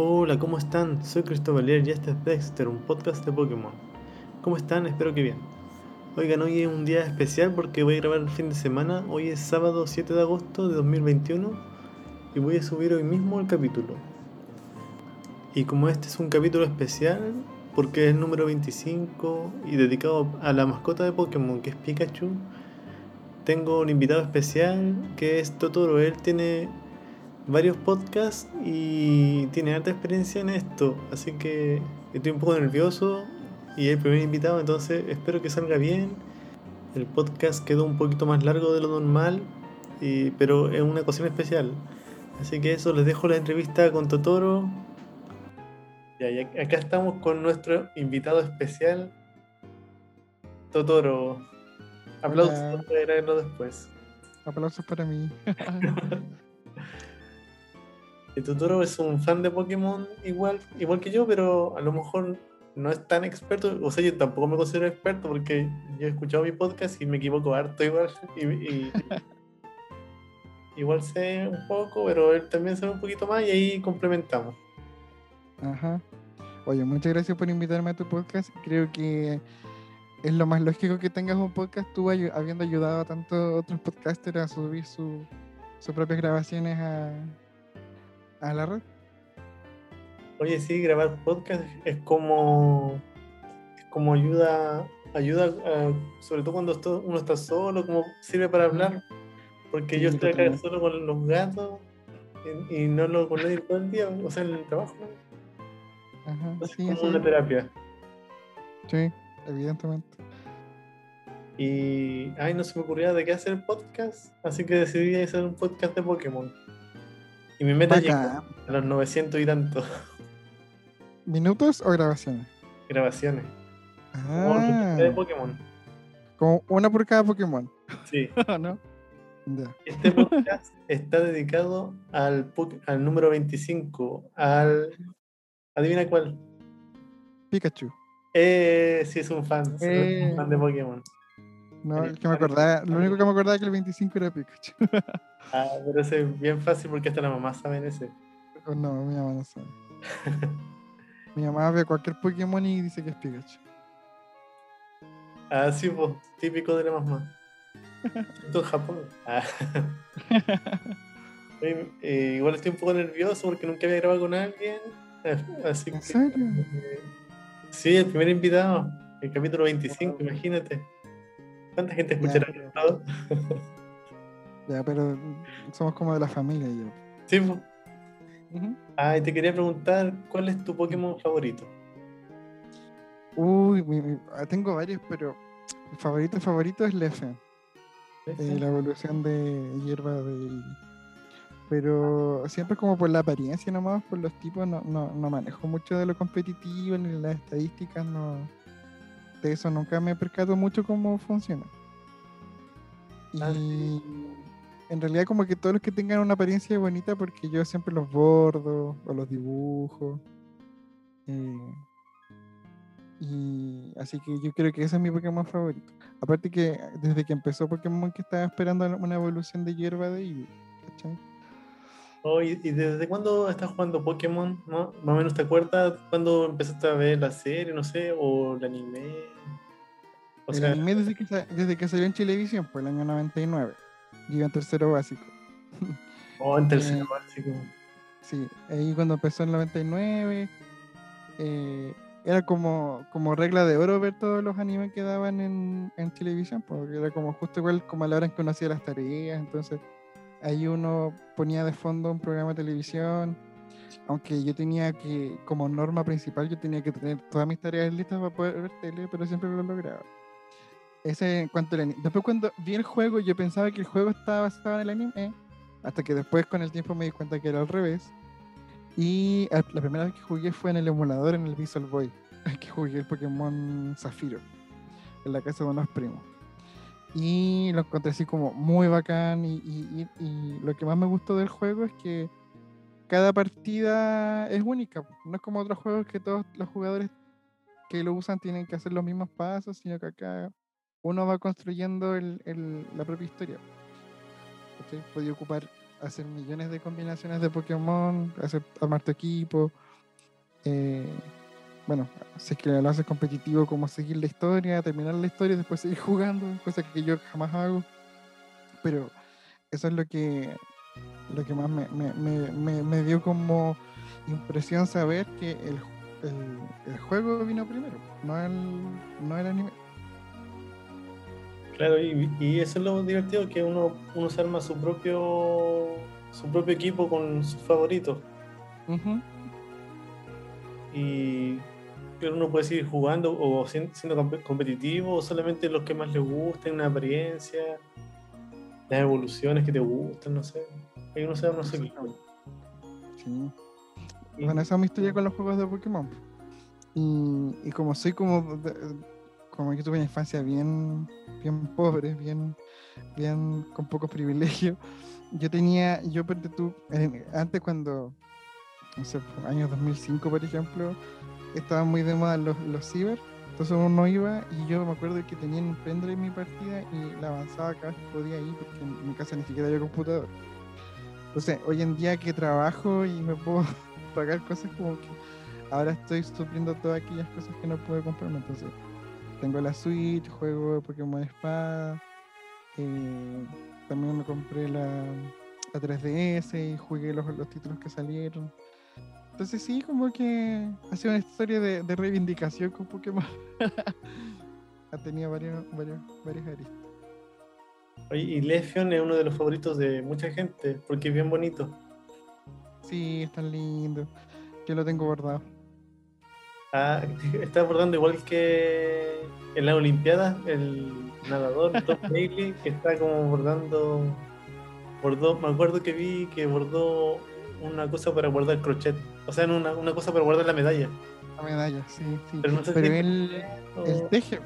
Hola, ¿cómo están? Soy Cristóbal y este es Dexter, un podcast de Pokémon. ¿Cómo están? Espero que bien. Oigan, hoy es un día especial porque voy a grabar el fin de semana. Hoy es sábado 7 de agosto de 2021 y voy a subir hoy mismo el capítulo. Y como este es un capítulo especial, porque es el número 25 y dedicado a la mascota de Pokémon que es Pikachu, tengo un invitado especial que es Totoro. Él tiene varios podcasts y tiene alta experiencia en esto, así que estoy un poco nervioso y es el primer invitado, entonces espero que salga bien. El podcast quedó un poquito más largo de lo normal, pero es una ocasión especial. Así que eso, les dejo la entrevista con Totoro. y acá estamos con nuestro invitado especial, Totoro. Aplausos para después. Aplausos para mí. Y Totoro es un fan de Pokémon igual, igual que yo, pero a lo mejor no es tan experto. O sea, yo tampoco me considero experto porque yo he escuchado mi podcast y me equivoco harto igual. Y, igual sé un poco, pero él también sabe un poquito más y ahí complementamos. Ajá. Oye, muchas gracias por invitarme a tu podcast. Creo que es lo más lógico que tengas un podcast, tú habiendo ayudado a tantos otros podcasters a subir sus propias grabaciones a, a la red. Oye, sí, grabar podcast es como, como ayuda, ayuda sobre todo cuando uno está solo, como sirve para hablar. Porque yo estoy acá solo con los gatos y, no lo con nadie todo el día, o sea, en el trabajo. Ajá, es como una terapia. Sí, evidentemente. Y, ay, no se me ocurría de qué hacer podcast, así que decidí hacer un podcast de Pokémon. Y mi meta llega a los 900 y tanto. ¿Minutos o grabaciones? Grabaciones. Ah. de Pokémon. Como una por cada Pokémon. Sí. ¿No? Este podcast está dedicado al, al número 25, al... Adivina cuál. Pikachu. Eh, sí, es un fan. Es un eh. fan de Pokémon. No, el que me acordaba, lo único que me acordaba es que el 25 era Pikachu. ah, pero ese es bien fácil porque hasta la mamá sabe ese. Oh, no, mi mamá no sabe. mi mamá ve cualquier Pokémon y dice que es Pikachu. Ah, sí, pues, típico de la mamá. Esto en Japón. Ah. Eh, igual estoy un poco nervioso porque nunca había grabado con alguien. Así ¿En serio? Eh, sí, el primer invitado, el capítulo 25, imagínate. ¿Cuánta gente escuchará? Ya, pero somos como de la familia ya. Sí, Ah, y te quería preguntar, ¿cuál es tu Pokémon favorito? Uy, ah, tengo varios, pero mi favorito favorito es Leffen. Eh, la evolución de hierba de... Pero siempre como por la apariencia nomás, por los tipos, no, no, no manejo mucho de lo competitivo ni las estadísticas, no de eso nunca me percato mucho cómo funciona. Ah, y en realidad como que todos los que tengan una apariencia bonita porque yo siempre los bordo o los dibujo. Eh, y así que yo creo que ese es mi Pokémon favorito. Aparte que desde que empezó Pokémon que estaba esperando una evolución de hierba de Eevee, ¿cachai? Oh, ¿y, desde cuándo estás jugando Pokémon? ¿no? Más o menos te acuerdas cuando empezaste a ver la serie, no sé, o el anime. O el anime desde que, desde que salió en televisión, por el año 99. Yo en tercero básico. Oh, en tercero eh, básico. Sí, ahí cuando empezó en el 99, eh, era como, como regla de oro ver todos los animes que daban en, en televisión, porque era como justo igual como a la hora en que uno hacía las tareas, entonces ahí uno ponía de fondo un programa de televisión, aunque yo tenía que, como norma principal, yo tenía que tener todas mis tareas listas para poder ver tele, pero siempre lo lograba. Ese cuanto al anime. Después cuando vi el juego, yo pensaba que el juego estaba basado en el anime, hasta que después con el tiempo me di cuenta que era al revés. Y la primera vez que jugué fue en el emulador, en el Visual Boy, que jugué el Pokémon Zafiro, en la casa de unos primos y lo encontré así como muy bacán y, lo que más me gustó del juego es que cada partida es única, no es como otros juegos que todos los jugadores que lo usan tienen que hacer los mismos pasos, sino que acá uno va construyendo el, la propia historia. ¿Okay? Podía ocupar, hacer millones de combinaciones de Pokémon, hacer, armar tu equipo, eh, bueno, si es que lo haces competitivo, como seguir la historia, terminar la historia y después seguir jugando, cosa que yo jamás hago. Pero eso es lo que, lo que más me, me dio como impresión saber que el, el, el, juego vino primero, no el, no el anime. Claro, y, y, eso es lo divertido, que uno, uno se arma su propio su propio equipo con sus favoritos. Ujú. Y claro, uno puede seguir jugando o sien- siendo compe- competitivo o solamente los que más le gusten, una apariencia, las evoluciones que te gustan, no sé. Ahí uno se arma su equipo. Sí. Y- Bueno, esa es mi historia con los juegos de Pokémon. Y, y como soy como, de- como que tuve una infancia bien, bien pobre, bien, bien con pocos privilegios, yo tenía, yo tú, en- antes cuando, no sé, por años 2005 por ejemplo, estaban muy de moda los, los ciber, entonces uno iba y yo me acuerdo que tenía un pendrive en mi partida y la avanzaba cada vez que podía ir porque en mi casa ni siquiera había computador. Entonces, hoy en día que trabajo y me puedo pagar cosas como que ahora estoy supliendo todas aquellas cosas que no puedo comprarme. Entonces, tengo la Switch, juego Pokémon Espada, eh, también me compré la, la 3DS y jugué los, los títulos que salieron. Entonces sí, como que ha sido una historia de, de reivindicación con Pokémon. ha tenido varios, varios, varios aristas. Oye, y Lefion es uno de los favoritos de mucha gente porque es bien bonito. Sí, es tan lindo. Yo lo tengo bordado. Ah, está abordando igual que en las Olimpiadas, el nadador Tom Bailey, que está como bordando. Bordó, me acuerdo que vi que bordó una cosa para guardar crochet. O sea, una, una cosa para guardar la medalla. La medalla, sí, sí. Pero no sé Pero si- él, o- el teje,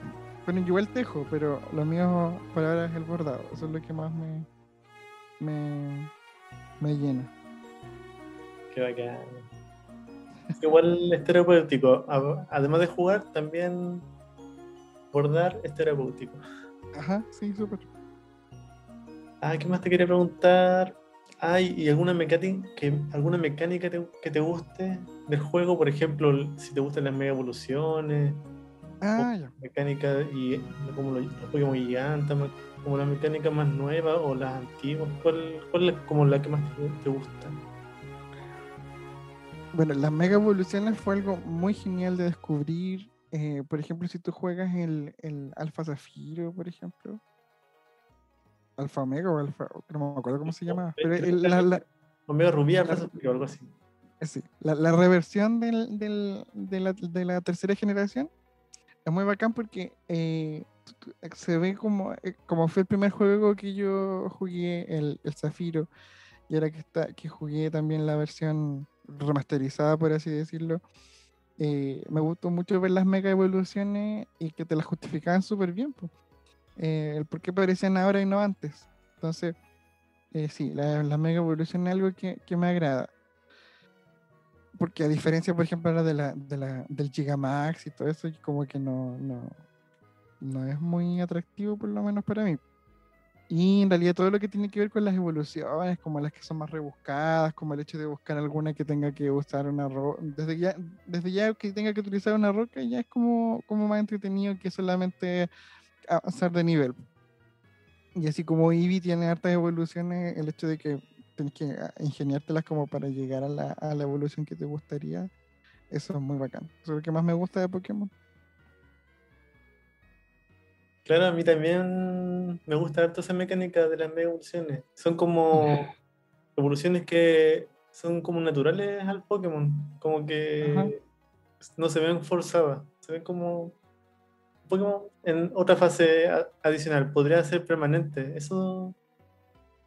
bueno, yo igual tejo, pero lo mío por ahora es el bordado. Eso es lo que más me, me, me llena. Qué bacán. Igual es terapéutico. Además de jugar, también bordar es terapéutico. Ajá, sí, súper. Ah, ¿qué más te quería preguntar? ¿Hay y alguna mecánica que, alguna mecánica te- que te guste del juego? Por ejemplo, si te gustan las mega evoluciones, Ah, ya. mecánica y como los, los Pokémon gigantes, como las mecánicas más nuevas o las antiguas. ¿Cuál, cuál es como la que más te, te gusta? Bueno, las mega evoluciones fue algo muy genial de descubrir. eh, por ejemplo, si tú juegas el, el Alfa Zafiro, por ejemplo. Alfa Omega o Alfa, no me acuerdo cómo se llama. Pero el- la, la- Omega Rubí, Alfa Zafiro, algo así. Eh, Sí, la, la reversión del, del- de, la, de la tercera generación es muy bacán porque eh, se ve como, como fue el primer juego que yo jugué, el, el Zafiro, y ahora que, está, que jugué también la versión remasterizada, por así decirlo, eh, me gustó mucho ver las mega evoluciones y que te las justificaban súper bien, po. Eh, el por qué aparecían ahora y no antes. Entonces, eh, sí, la- las mega evoluciones es algo que, que me agrada porque a diferencia, por ejemplo, de la, de la, del Gigamax y todo eso, como que no, no, no es muy atractivo, por lo menos para mí. Y en realidad todo lo que tiene que ver con las evoluciones, como las que son más rebuscadas, como el hecho de buscar alguna que tenga que usar una roca, desde ya, desde ya que tenga que utilizar una roca, ya es como, como más entretenido que solamente avanzar de nivel. Y así como Eevee tiene hartas evoluciones, el hecho de que tienes que ah, ingeniártelas como para llegar a la, a la evolución que te gustaría, eso es muy bacán. Eso es lo que más me gusta de Pokémon. Claro, a mí también me gusta harto esa mecánica de las mega evoluciones. Son como evoluciones que son como naturales al Pokémon. Como que Ajá. no se ven forzadas. Se ven como Pokémon en otra fase adicional. Podría ser permanente. Eso.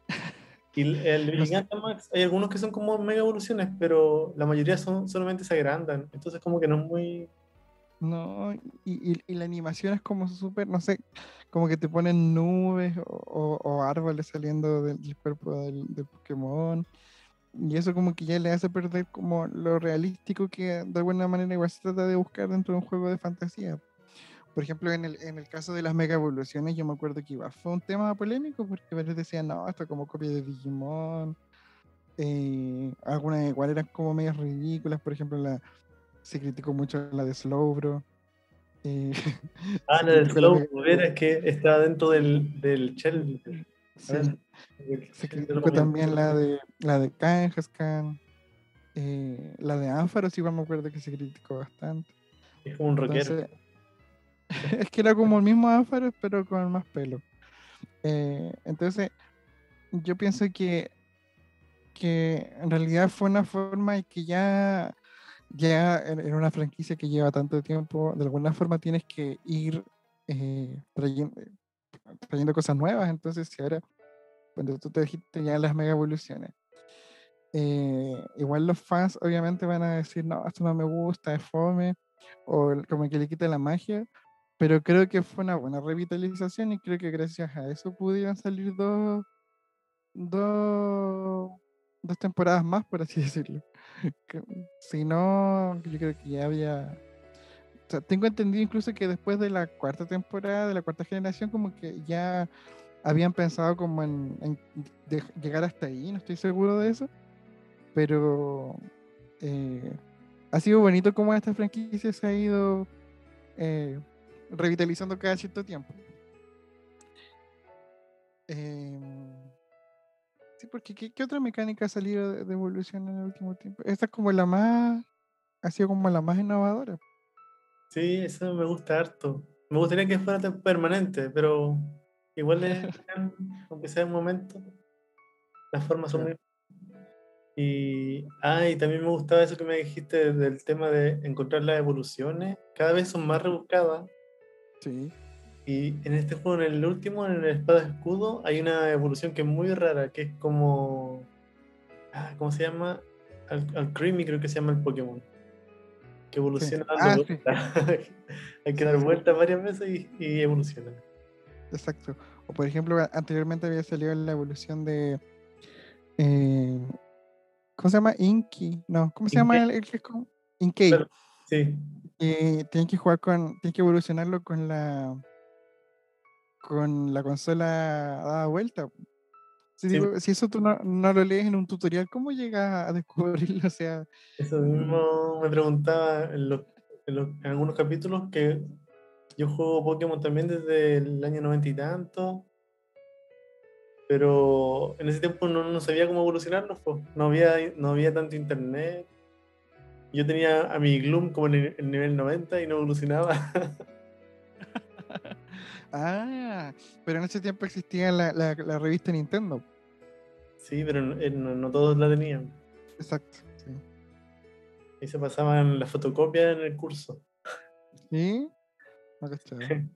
Y el, el No sé. Gigantamax, hay algunos que son como mega evoluciones, pero la mayoría son solamente se agrandan. Entonces, como que no es muy. No, y, y- y la animación es como súper, no sé, como que te ponen nubes o, o- árboles saliendo del, cuerpo del, Pokémon. Y eso como que ya le hace perder como lo realístico que de alguna manera igual se trata de buscar dentro de un juego de fantasía. Por ejemplo, en el, en el caso de las mega evoluciones, yo me acuerdo que igual fue un tema polémico porque varios decían, no, esto es como copia de Digimon. eh, algunas igual eran como medias ridículas, por ejemplo, la, se criticó mucho la de Slowbro. Ah, la del criticó la Slow, Mega Ver, es que está dentro del, del Shell. Sí, A ver, se criticó también la de la de Kangaskhan, eh, la de Ánfaros, igual me acuerdo que se criticó bastante. Es como un rockero. Entonces, es que era como el mismo Ánfaros, pero con más pelo. Eh, entonces, yo pienso que, que en realidad fue una forma y que ya, ya en, una franquicia que lleva tanto tiempo, de alguna forma tienes que ir eh, trayendo, trayendo cosas nuevas. Entonces, si ahora, cuando tú te dijiste ya las mega evoluciones, eh, igual los fans obviamente van a decir, no, esto no me gusta, es fome, o como que le quita la magia, pero creo que fue una buena revitalización y creo que gracias a eso pudieron salir dos, dos, dos temporadas más, por así decirlo. Que, si no, yo creo que ya había... o sea, tengo entendido incluso que después de la cuarta temporada, de la cuarta generación, como que ya habían pensado como en, llegar hasta ahí, no estoy seguro de eso, pero eh, ha sido bonito cómo esta franquicia se ha ido eh, revitalizando cada cierto tiempo. Em, sí, porque ¿qué, qué otra mecánica ha salido de, de evolución en el último tiempo? Esta es como la más, ha sido como la más innovadora. Sí, eso me gusta harto. Me gustaría que fuera permanente, pero igual es, aunque sea un momento, las formas son muy... Y, ah, y también me gustaba eso que me dijiste del tema de encontrar las evoluciones. Cada vez son más rebuscadas. Sí, Y en este juego, en el último, en el espada escudo, hay una evolución que es muy rara, que es como. ah, ¿Cómo se llama? Al, al Creamy creo que se llama el Pokémon. Que evoluciona dando Ah, sí. vueltas. hay que Sí, dar sí. vueltas varias veces y, y evoluciona. exacto. O por ejemplo, anteriormente había salido la evolución de... eh, ¿Cómo se llama? Inky. No, ¿cómo se llama el, el que es como... Claro. Sí, Eh, tienen que jugar con, tienen que evolucionarlo con la con la consola dada vuelta. Si, Sí. digo, si eso tú no, no lo lees en un tutorial, ¿cómo llegas a descubrirlo? O sea, eso mismo me preguntaba en, los- en los- en algunos capítulos que yo juego Pokémon también desde el año noventa y tanto. Pero en ese tiempo no, no sabía cómo evolucionarlos, po. no había, no había tanto internet. Yo tenía a mi Gloom como en el, nivel 90 y no evolucionaba. ah, pero en ese tiempo existía la, la- la revista Nintendo. sí, pero no, eh, no- todos la tenían. Exacto. Sí. Y se pasaban las fotocopias en el curso. ¿Sí? No.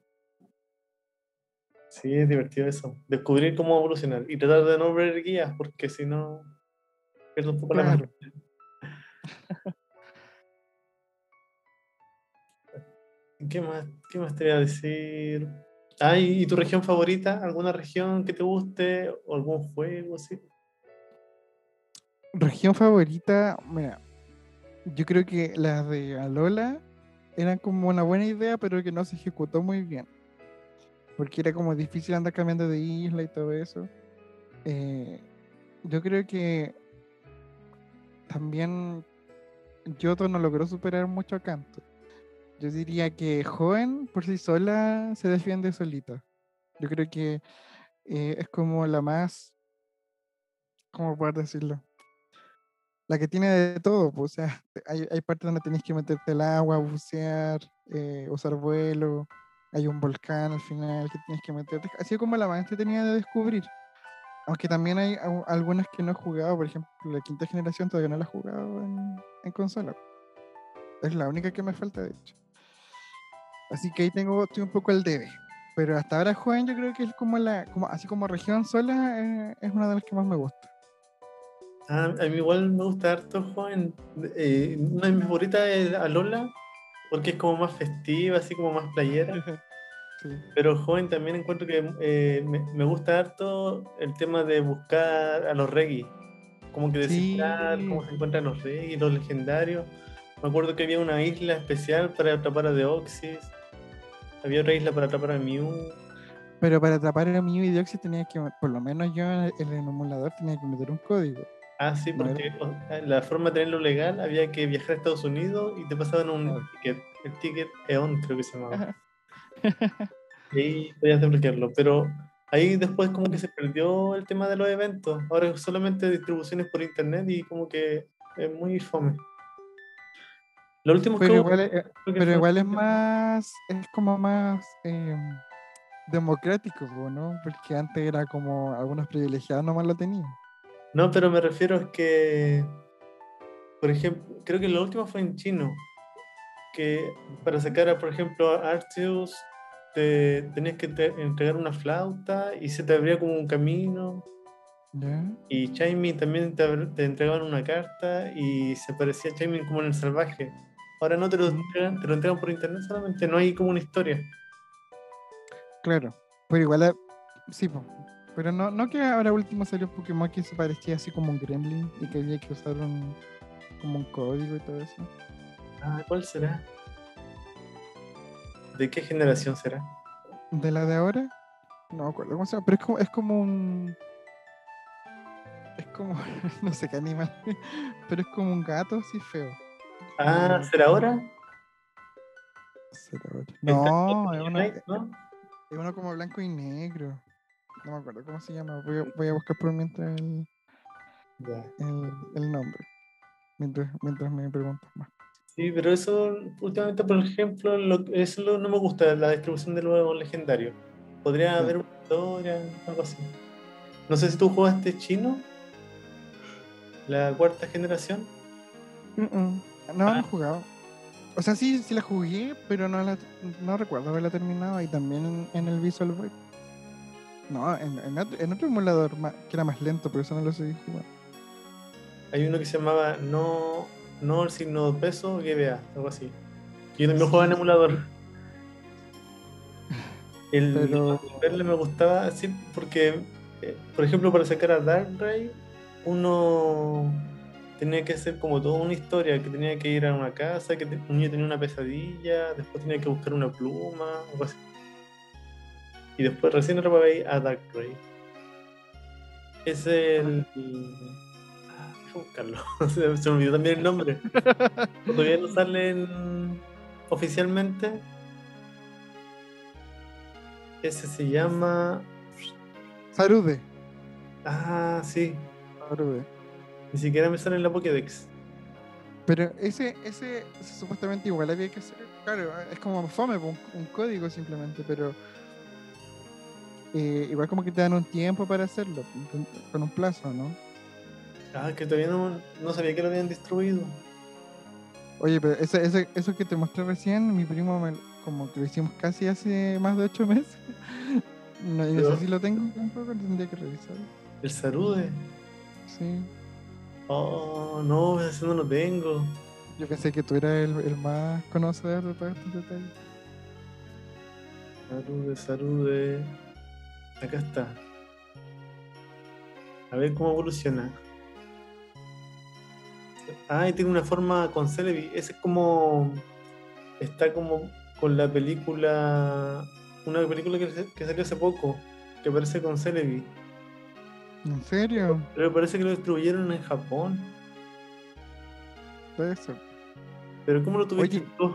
Sí, es divertido eso. Descubrir cómo evolucionar y tratar de no ver guías, porque si no, pierdo un poco la Claro. mano. ¿Qué más, qué más te voy a decir? Ah, ¿y tu región favorita? ¿Alguna región que te guste? ¿O algún juego así? Región favorita, mira, yo creo que las de Alola eran como una buena idea, pero que no se ejecutó muy bien. Porque era como difícil andar cambiando de isla y todo eso. Eh, yo creo que también Yoto no logró superar mucho a Kanto. Yo diría que Joven por sí sola se defiende solita. Yo creo que eh, es como la más, ¿cómo poder decirlo? La que tiene de todo, pues, o sea, hay, hay partes donde tenés que meterte al agua, bucear, eh, usar vuelo, hay un volcán al final que tienes que meterte. Sido como la más entretenida de descubrir. Aunque también hay algunas que no he jugado, por ejemplo, la quinta generación todavía no la he jugado en, en consola. Es la única que me falta, de hecho. Así que ahí tengo, estoy un poco al debe. Pero hasta ahora joven yo creo que es como la, como, así como región sola, eh, es una de las que más me gusta. Ah, a mí igual me gusta harto joven. Eh, una de mis favoritas es Alola, porque es como más festiva, así como más playera. Sí. Pero joven también encuentro que eh, me, me gusta harto el tema de buscar a los reggae. Como que descifrar Sí. cómo se encuentran los reggae, los legendarios. Me acuerdo que había una isla especial para atrapar a Deoxys. Había otra isla para atrapar a Mew. Pero para atrapar a Mew y Deoxys tenía que, por lo menos yo en el, emulador tenía que meter un código. Ah, sí, No era- porque la forma de tenerlo legal había que viajar a Estados Unidos y te pasaban un Claro. ticket, el ticket EON creo que se llamaba. Y ahí podías desbloquearlo, pero ahí después como que se perdió el tema de los eventos. Ahora es solamente distribuciones por internet y como que es muy fome. Lo último que Pero hubo, igual, es- creo que pero fue- igual es más, es como más eh, democrático, ¿no? Porque antes era como algunos privilegiados nomás lo tenían. No, pero me refiero a que, por ejemplo, creo que lo último fue en chino, que para sacar, a, por ejemplo, a Arceus, te tenías que te- entregar una flauta y se te abría como un camino. Y Chaimin también te, te entregaban una carta y se parecía Chaimin como en el salvaje. Ahora no te lo entregan, te lo entregan por internet solamente, no hay como una historia. Claro. Pero igual, eh, sí, po. Pero no, no que ahora último salió Pokémon que se parecía así como un gremlin y que había que usar un, como un código y todo eso. Ah, ¿cuál será? ¿De qué generación será? De la de ahora, no me acuerdo cómo se llama, pero es como, es como un. Es como, no sé qué animal, pero es como un gato así feo. Ah, ¿será ahora? Será ahora. Está No, es Night, ¿no? es uno como blanco y negro. No me acuerdo cómo se llama. Voy a, voy a buscar por mientras el, el, el nombre. Mientras, mientras me preguntas más. Sí, pero eso últimamente, por ejemplo, lo, eso lo- no me gusta, la distribución de los legendarios. Podría Sí. haber una historia, algo así. No sé si tú jugaste chino, la cuarta generación. Mm, mm. No, no Ah. he jugado. O sea, sí, sí la jugué, pero no la no recuerdo haberla terminado. Y también en, en el Visual Boy. No, en, en otro, en otro emulador que era más lento, pero eso no lo seguí jugando. Hay uno que se llamaba No, no el signo de peso, GBA, algo así. Yo también jugaba en emulador. El Pero- verle me gustaba así porque, eh, por ejemplo, para sacar a Darkrai, uno tenía que hacer como toda una historia, que tenía que ir a una casa, que un niño tenía una pesadilla, después tenía que buscar una pluma, algo así. Y después recién ahí a Darkrai. Es el... Ah, buscarlo. se, se me olvidó también el nombre. Todavía no salen oficialmente. Ese se llama. Sarude. Ah, sí. Sarude. Ni siquiera me sale en la Pokédex. Pero ese, ese, ese supuestamente igual había que hacer. Claro, es como fome, un, un código simplemente, pero. eh, igual como que te dan un tiempo para hacerlo, con- con un plazo, ¿no? Ah, que todavía no, no sabía que lo habían distribuido. Oye, pero ese, ese, eso que te mostré recién, mi primo me- como que lo hicimos casi hace más de ocho meses. No, no sé si lo tengo tampoco, tendría que revisar. El Sarude. Sí. Oh, no, ese no lo tengo. Yo pensé que tú eras el, el más conocedor de todos estos detalles. Sarude, Sarude. Acá está. A ver cómo evoluciona. Ah, y tiene una forma con Celebi. Ese es como. Está como con la película. Una película que, que salió hace poco. Que parece con Celebi. ¿En serio? Pero parece que lo distribuyeron en Japón. Puede ser. Pero ¿cómo lo tuviste tú?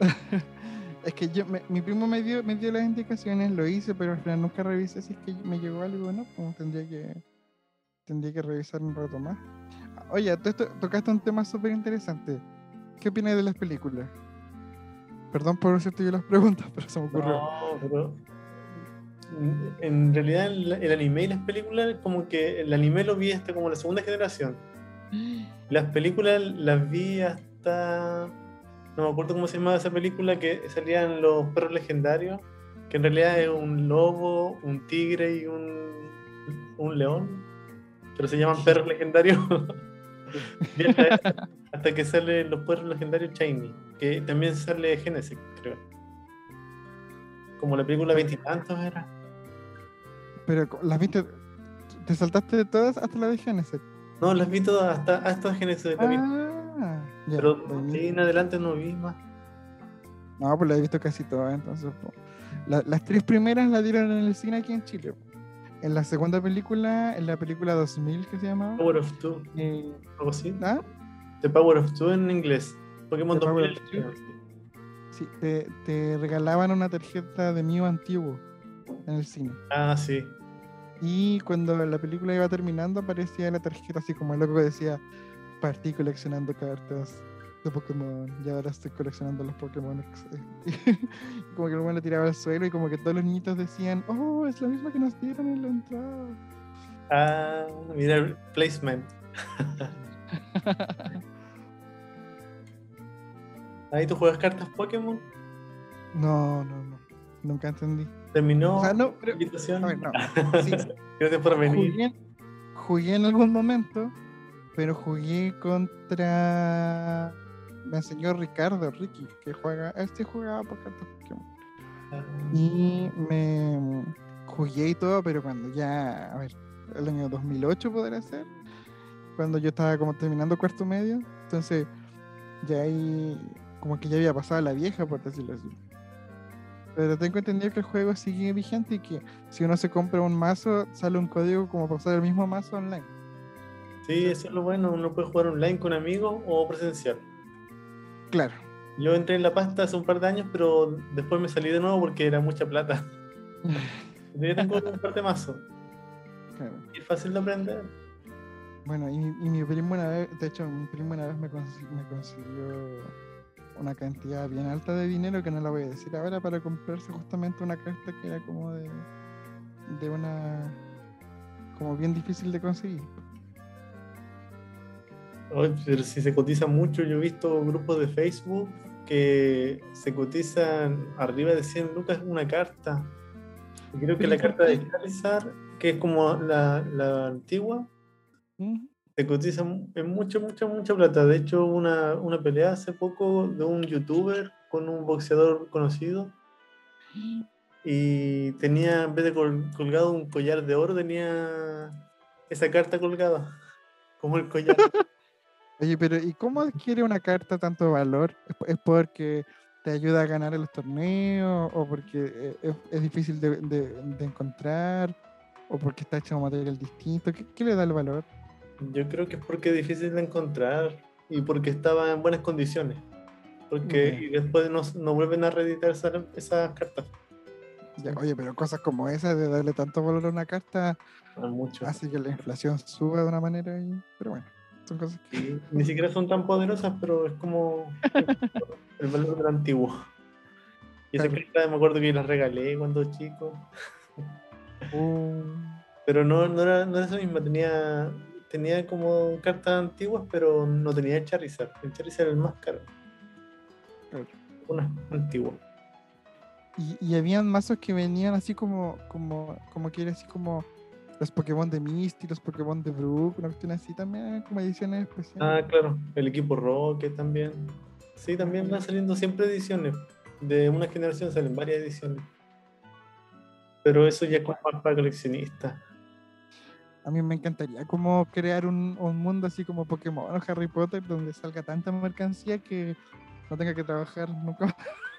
Es que yo, me- mi primo me dio, me dio las indicaciones, lo hice, pero al final nunca revisé si es que me llegó algo o no. Como tendría que, tendría que revisar un rato más. Oye, tú tocaste un tema súper interesante. ¿Qué opinas de las películas? Perdón por hacerte yo las preguntas, pero se me ocurrió. No, pero. En realidad, el, el anime y las películas, como que el anime lo vi hasta como la segunda generación. Las películas las vi hasta. No me acuerdo cómo se llamaba esa película que salían los perros legendarios. Que en realidad es un lobo, un tigre y un, un león. Pero se llaman perros legendarios. Hasta que salen los perros legendarios Shiny. Que también sale Genesis, creo. Como la película veintitantos era. Pero las viste, te saltaste de todas hasta la de Genesis. No, las vi todas hasta, hasta Genesis también. Ah, ya, pero de ahí en adelante no vi más. No, pues la he visto casi todas, entonces. La- las tres primeras la dieron en el cine aquí en Chile. en la segunda película, en la película 2000 que se llamaba. Power of Two, eh, algo así. ¿ah? The Power of Two en inglés. Pokémon The Power 2000. of Two. Sí, te, te regalaban una tarjeta de Mew antiguo en el cine. Ah, sí. Y cuando la película iba terminando, aparecía la tarjeta así como el loco que decía: Partí coleccionando cartas de Pokémon y ahora estoy coleccionando los Pokémon. Como que el le tiraba al suelo y como que todos los niñitos decían: Oh, es la misma que nos dieron en la entrada. Ah, mira el placement. Ahí tú juegas cartas Pokémon. No, no, no. Nunca entendí. Terminó O sea, no, la pero. invitación. A ver, no. Sí, Gracias por venir. jugué, jugué en algún momento, pero jugué contra. Me enseñó Ricardo, Ricky, que juega. Este jugaba por cartas Pokémon. Y me jugué y todo, pero cuando ya. A ver, el año 2008 podría ser. Cuando yo estaba como terminando cuarto medio. Entonces, ya ahí. Como que ya había pasado la vieja, por decirlo así. Pero tengo entendido que el juego sigue vigente y que si uno se compra un mazo, sale un código como para usar el mismo mazo online. Sí, eso es lo bueno. Uno puede jugar online con amigos o presencial. Claro. Yo entré en la pasta hace un par de años, pero después me salí de nuevo porque era mucha plata. Yo tengo un par de mazos. claro. Y es fácil de aprender. Bueno, y, mi- y mi primo una vez, de hecho, mi primo una vez me, me consiguió una cantidad bien alta de dinero que no la voy a decir ahora para comprarse justamente una carta que era como de, de una como bien difícil de conseguir. Ay, pero si se cotiza mucho, yo he visto grupos de Facebook que se cotizan arriba de 100 lucas una carta. Creo que la ¿y por carta de? Charizard, que es como la, la antigua. Se cotiza en mucha, mucha, mucha plata. De hecho, una, una pelea hace poco de un youtuber con un boxeador conocido y tenía, en vez de col- colgado un collar de oro, tenía esa carta colgada, como el collar. Oye, pero ¿y cómo adquiere una carta tanto valor? ¿Es, po- es porque te ayuda a ganar en los torneos? ¿O porque eh, es, difícil de, de- encontrar? ¿O porque está hecho de material distinto? ¿Qué, qué le da el valor? Yo creo que es porque es difícil de encontrar y porque estaba en buenas condiciones. Porque y después no, no vuelven a reeditar esa- esas cartas. Ya, oye, pero cosas como esa de darle tanto valor a una carta No mucho. hace que la inflación suba de una manera. Y... Pero bueno, son cosas que. Sí, Ni siquiera son tan poderosas, pero es como el valor del antiguo. Y esa Claro. carta me acuerdo que las regalé cuando chico. Uh, Pero no, no, era, no era esa misma, tenía, tenía como cartas antiguas, pero no tenía el Charizard. El Charizard era el más caro. Una antigua. y, y habían mazos que venían así como, como, como que era así como los Pokémon de Misty, los Pokémon de Brook, una cuestión así también, como ediciones especiales. Ah, claro, el equipo Rocket también. Sí, también van saliendo siempre ediciones. De una generación salen varias ediciones. Pero eso ya es como para coleccionistas. A mí me encantaría como crear un, un mundo así como Pokémon o Harry Potter donde salga tanta mercancía que no tenga que trabajar nunca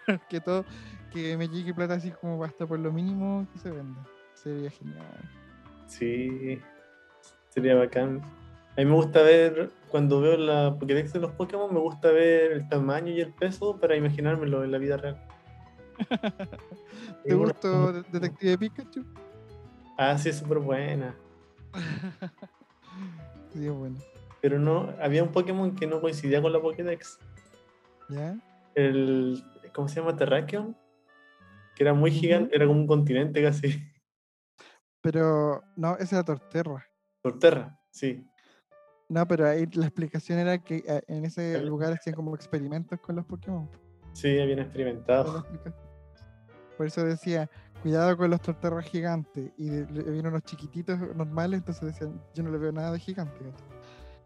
que todo, que me llegue plata así como basta por lo mínimo que se venda. Sería genial. Sí, sería bacán. A mí me gusta ver, cuando veo la Pokédex de los Pokémon, me gusta ver el tamaño y el peso para imaginármelo en la vida real. ¿Te gustó De- Detective Pikachu? Ah, sí, es súper buena. Sí, es bueno. Pero no, había un Pokémon que no coincidía con la Pokédex. ¿Ya? El, ¿cómo se llama? Terrakion. Que era muy gigante, era como un continente casi. Pero no, esa era Torterra. Torterra, sí. No, pero ahí la explicación era que eh, en ese lugar hacían como experimentos con los Pokémon. Sí, habían experimentado. Por eso decía, cuidado con los torterras gigantes. Y de- le- vieron unos chiquititos normales, entonces decían, yo no le veo nada de gigante.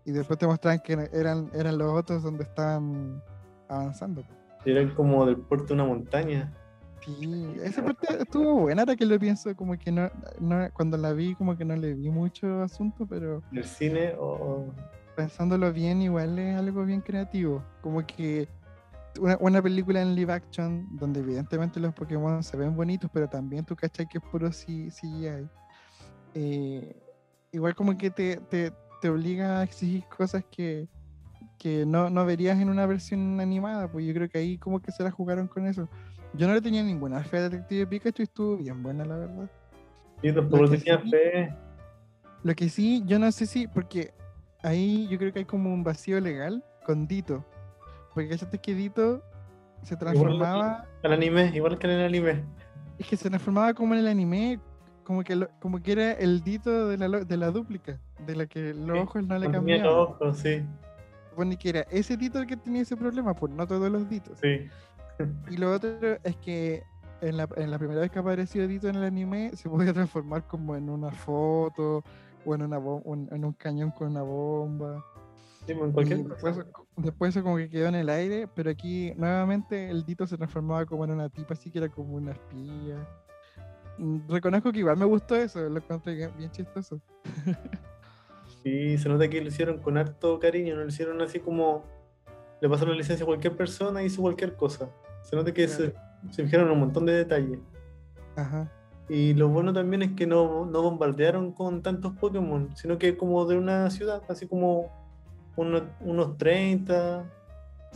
Y después te mostraban que eran, eran los otros donde estaban avanzando. Eran como del puerto de una montaña. Sí, esa parte estuvo buena, ahora que lo pienso, como que no, no- cuando la vi, como que no le vi mucho asunto, pero En el cine, o pensándolo bien, igual es algo bien creativo. Como que una, una película en live action, donde evidentemente los Pokémon se ven bonitos, pero también tú cachai que es puro CGI. eh, igual como que te, te, te obliga a exigir cosas que, que no, no verías en una versión animada, pues yo creo que ahí como que se la jugaron con eso. Yo no le tenía ninguna fe a Detective Pikachu y estuvo bien buena, la verdad. Yo tampoco tenía sí- fe. Lo que sí, yo no sé si, porque ahí yo creo que hay como un vacío legal con Dito. Porque cachaste que Dito se transformaba, Al anime, igual que en el anime. es que se transformaba como en el anime, como que, lo- como que era el Dito de la, de la dúplica, de la que los Sí, ojos no le cambiaban. los ojos, sí, Supone que era ese Dito el que tenía ese problema, pues no todos los Ditos. sí. Y lo otro es que en la, en la primera vez que apareció Dito en el anime, se podía transformar como en una foto o en, una en un cañón con una bomba. Sí, pues, Y después, eso como que quedó en el aire, pero aquí nuevamente el Dito se transformaba como en una tipa, así que era como una espía. Mm, Reconozco que igual me gustó eso, lo encontré bien chistoso. Sí, se nota que lo hicieron con harto cariño, no lo hicieron así como le pasaron la licencia a cualquier persona y hizo cualquier cosa. Se nota que se, se fijaron en un montón de detalles. Ajá. Y lo bueno también es que no, no bombardearon con tantos Pokémon, sino que como de una ciudad, así como unos, unos 30,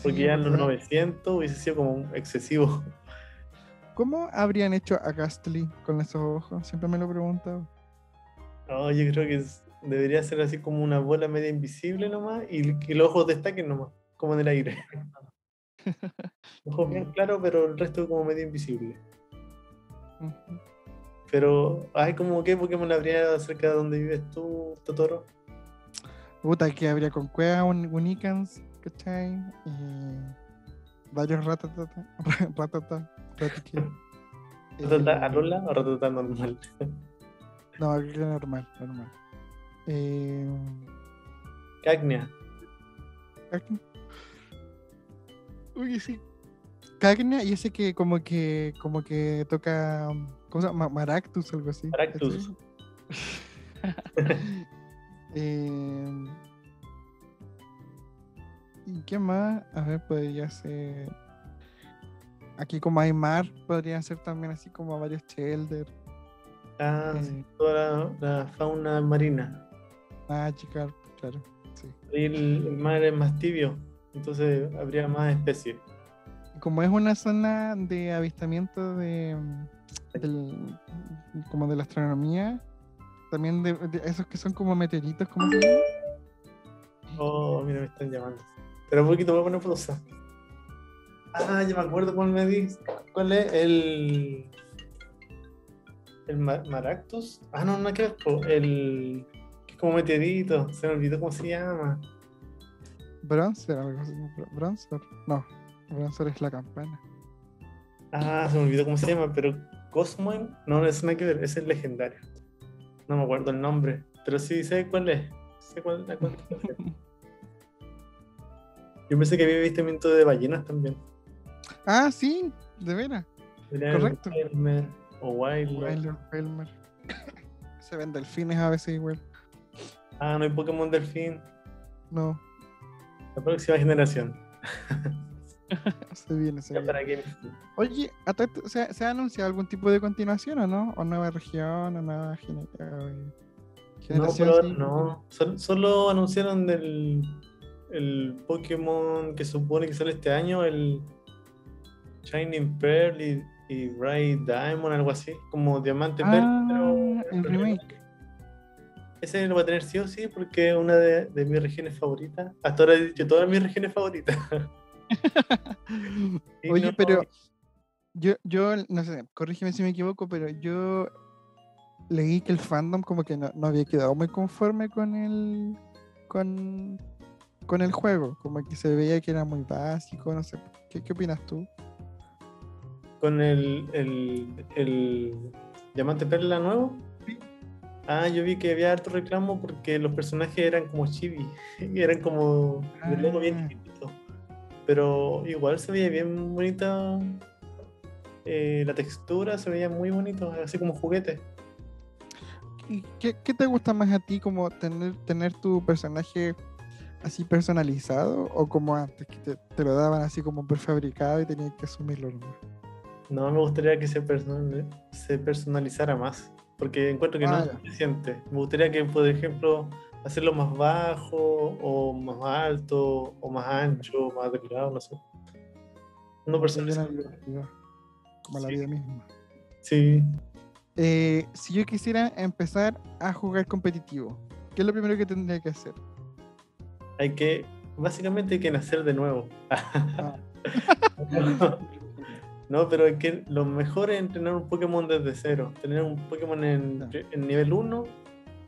porque Sí, ya en los ¿verdad? 900 hubiese sido como excesivo. ¿Cómo habrían hecho a Gastly con esos ojos? Siempre me lo he preguntado. No, yo creo que es- debería ser así como una bola media invisible nomás y que los ojos destaquen nomás, como en el aire. Ojos bien claros, pero el resto como medio invisible. Pero, ay, como qué Pokémon habría cerca de donde vives tú, Totoro. Puta, que habría con cueva un, Unicans, ¿cachai? Y varios ratatata, ratata, ratiki. ¿Ratata Eh, o Ratata normal? No, creo que normal, normal. Eh, Cagnia. Cagnia. Uy, sí. Y ese que como que como que toca ¿cómo se llama? Ma- Maractus, algo así. Maractus. Eh, ¿Y qué más? A ver, podría ser. Aquí como hay mar, podría ser también así como varios Shelder, Ah, Eh. sí, toda la, la fauna marina. Magikarp, claro. Sí. Y el, el mar es más tibio, entonces habría más especies. Como es una zona de avistamiento de, del- como de la astronomía, también de, de esos que son como meteoritos, ¿cómo se llama? Oh, mira, me están llamando. Pero un poquito voy a poner pausa. Ah, ya me acuerdo cuál me di. ¿Cuál es? El. El Ma- Maractus. Ah, no, no, que El. Que es como meteorito. Se me olvidó cómo se llama. Bronzer, algo así. Bronzer. No, Bronzer es la campana. Ah, se me olvidó cómo se llama, pero Cosmoem. No, no es nada que ver, es el legendario. No me acuerdo el nombre. Pero sí sé cuál es. Sé cuál, a cuál te refieres. Yo pensé que había avistamiento de ballenas también. Ah, sí, de veras. Correcto. Wilmer o. Wilder Pelmer. Se ven delfines a veces igual. Ah, no hay Pokémon Delfín. No, La próxima generación. se viene, se viene. Oye, ¿a todo esto ¿se, ¿se ha anunciado algún tipo de continuación o no? ¿O nueva región o nueva eh, No, generación? pero ahora sí? no. Sol- solo anunciaron del el Pokémon que supone que sale este año, el Shining Pearl y, y Bright Diamond, algo así, como Diamante Pearl. Ah, pero el remake. Ese lo va a tener sí o sí porque es una de, de mis regiones favoritas. Hasta ahora he dicho todas mis regiones favoritas. Oye, pero yo, yo, no sé, corrígeme si me equivoco, pero yo leí que el fandom como que no, no había quedado muy conforme con el, con, con el juego, como que se veía que era muy básico, no sé, ¿qué, qué opinas tú? con el, el, el Diamante Perla nuevo. Ah, yo vi que había harto reclamo porque los personajes eran como chibi, eran como de logo bien Ah. chiquititos. Pero igual se veía bien bonita eh, la textura, se veía muy bonito, así como juguete. ¿Y ¿Qué, qué te gusta más a ti, como tener, tener tu personaje así personalizado o como antes, que te, te lo daban así como prefabricado y tenías que asumirlo? No, me gustaría que se, person- se personalizara más. porque encuentro que no Ah, es suficiente. Me gustaría que, por ejemplo, hacerlo más bajo, o más alto, o más ancho, más delgado, no sé. Uno diversidad, Como la Sí. vida misma. Sí. Eh, si yo quisiera empezar a jugar competitivo, ¿qué es lo primero que tendría que hacer? Hay que, básicamente hay que nacer de nuevo. Ah, No, pero es que lo mejor es entrenar un Pokémon desde cero. Tener un Pokémon en, en nivel 1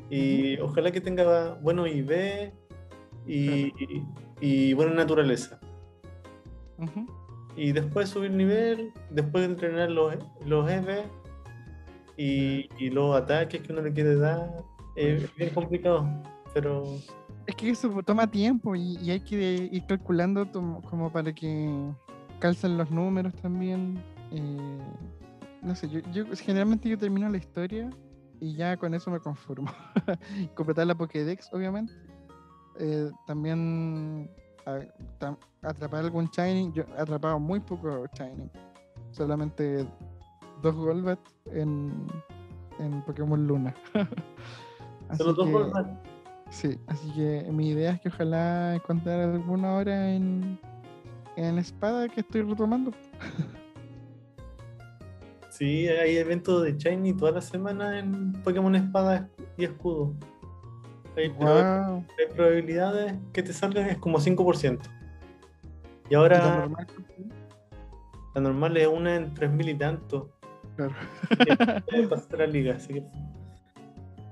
y ojalá que tenga buenos IV y, y buena naturaleza. Y después subir nivel, después entrenar los, los EV y, y los ataques que uno le quiere dar. Es bien complicado, pero Es que eso toma tiempo y, y hay que ir calculando como para que calcen los números también. eh, no sé, yo, yo- generalmente yo termino la historia y ya con eso me conformo. Completar la Pokédex, obviamente. Eh, también a- tam- atrapar algún Shiny. Yo he atrapado muy poco Shiny. Solamente dos Golbat en, en Pokémon Luna. Así solo dos que- Golbat. Sí, así que mi idea es que ojalá encontrar alguna hora en, en espada que estoy retomando. Sí, hay eventos de Shiny toda la semana en Pokémon Espada y Escudo. Hay, probabilidades que te salgan es como 5%. Y ¿Y la ahora normal? la normal es una en 3000 y tanto. Claro. pasar la liga, así que-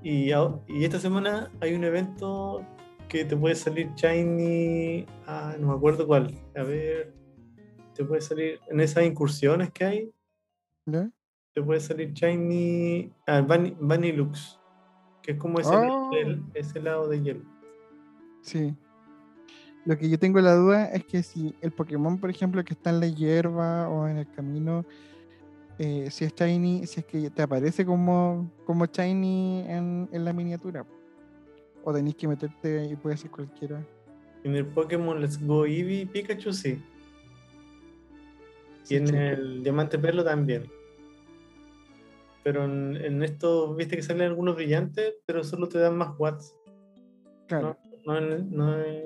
Y, y esta semana hay un evento que te puede salir Shiny. Ah, no me acuerdo cuál. A ver. Te puede salir en esas incursiones que hay. ¿Ya? Te puede salir Shiny. Ah, Vani- Vanilux. Que es como ese, Oh. el- ese lado de hielo. Sí. Lo que yo tengo la duda es que si el Pokémon, por ejemplo, que está en la hierba o en el camino, eh, si es Shiny, si es que te aparece como, como Shiny en, en la miniatura. O tenéis que meterte y puede ser cualquiera. En el Pokémon Let's Go Eevee Pikachu sí. Sí, Y en sí. el Diamante Perlo también. Pero en, en esto, viste que salen algunos brillantes, pero solo te dan más watts. Claro. No, es- no es,